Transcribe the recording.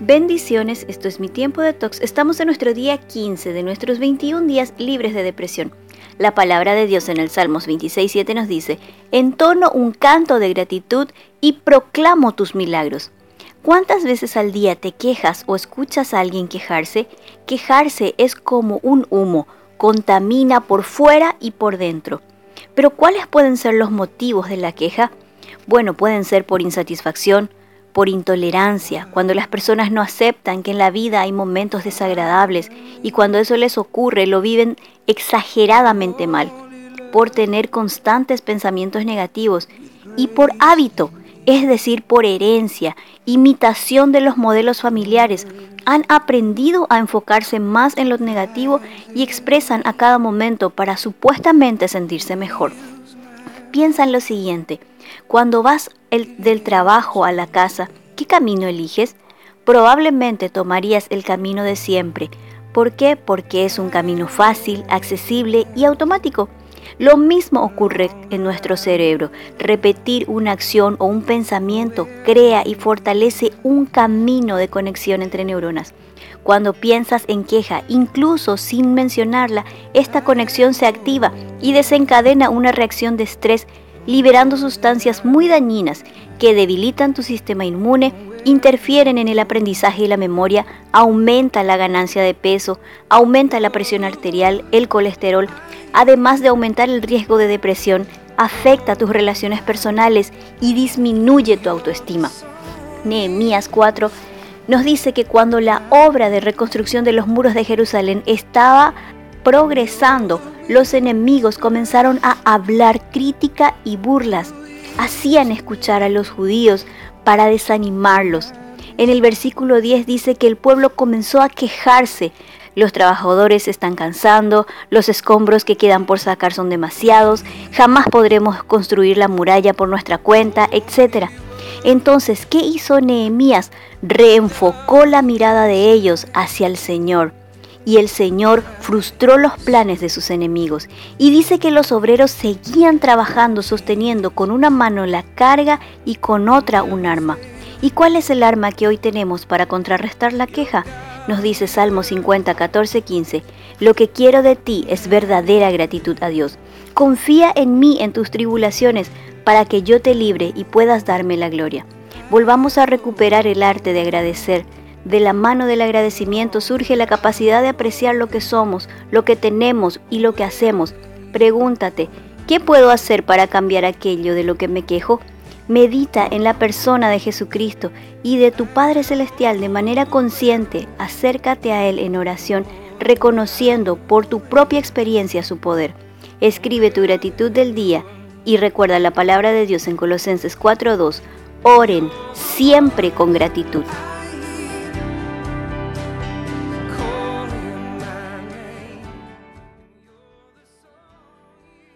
Bendiciones, esto es mi tiempo de tox. Estamos en nuestro día 15 de nuestros 21 días libres de depresión. La palabra de Dios en el Salmos 26.7 nos dice, entono un canto de gratitud y proclamo tus milagros. ¿Cuántas veces al día te quejas o escuchas a alguien quejarse? Quejarse es como un humo, contamina por fuera y por dentro. Pero ¿cuáles pueden ser los motivos de la queja? Bueno, pueden ser por insatisfacción, por intolerancia, cuando las personas no aceptan que en la vida hay momentos desagradables y cuando eso les ocurre lo viven exageradamente mal, por tener constantes pensamientos negativos y por hábito, es decir, por herencia, imitación de los modelos familiares, han aprendido a enfocarse más en lo negativo y expresan a cada momento para supuestamente sentirse mejor. Piensa en lo siguiente, cuando vas del trabajo a la casa, ¿qué camino eliges? Probablemente tomarías el camino de siempre. ¿Por qué? Porque es un camino fácil, accesible y automático. Lo mismo ocurre en nuestro cerebro. Repetir una acción o un pensamiento crea y fortalece un camino de conexión entre neuronas. Cuando piensas en queja, incluso sin mencionarla, esta conexión se activa y desencadena una reacción de estrés liberando sustancias muy dañinas que debilitan tu sistema inmune, interfieren en el aprendizaje y la memoria, aumenta la ganancia de peso, aumenta la presión arterial, el colesterol, además de aumentar el riesgo de depresión, afecta tus relaciones personales y disminuye tu autoestima. Nehemías 4 nos dice que cuando la obra de reconstrucción de los muros de Jerusalén estaba progresando, los enemigos comenzaron a hablar crítica y burlas. Hacían escuchar a los judíos para desanimarlos. En el versículo 10 dice que el pueblo comenzó a quejarse. Los trabajadores están cansando, los escombros que quedan por sacar son demasiados, jamás podremos construir la muralla por nuestra cuenta, etc. Entonces, ¿qué hizo Nehemías? Reenfocó la mirada de ellos hacia el Señor y el Señor frustró los planes de sus enemigos. Y dice que los obreros seguían trabajando sosteniendo con una mano la carga y con otra un arma. ¿Y cuál es el arma que hoy tenemos para contrarrestar la queja? Nos dice Salmo 50, 14, 15. Lo que quiero de ti es verdadera gratitud a Dios. Confía en mí en tus tribulaciones para que yo te libre y puedas darme la gloria. Volvamos a recuperar el arte de agradecer de la mano del agradecimiento surge la capacidad de apreciar lo que somos, lo que tenemos y lo que hacemos. Pregúntate, ¿qué puedo hacer para cambiar aquello de lo que me quejo? Medita en la persona de Jesucristo y de tu Padre Celestial de manera consciente. Acércate a Él en oración, reconociendo por tu propia experiencia su poder. Escribe tu gratitud del día y recuerda la palabra de Dios en Colosenses 4.2. Oren siempre con gratitud.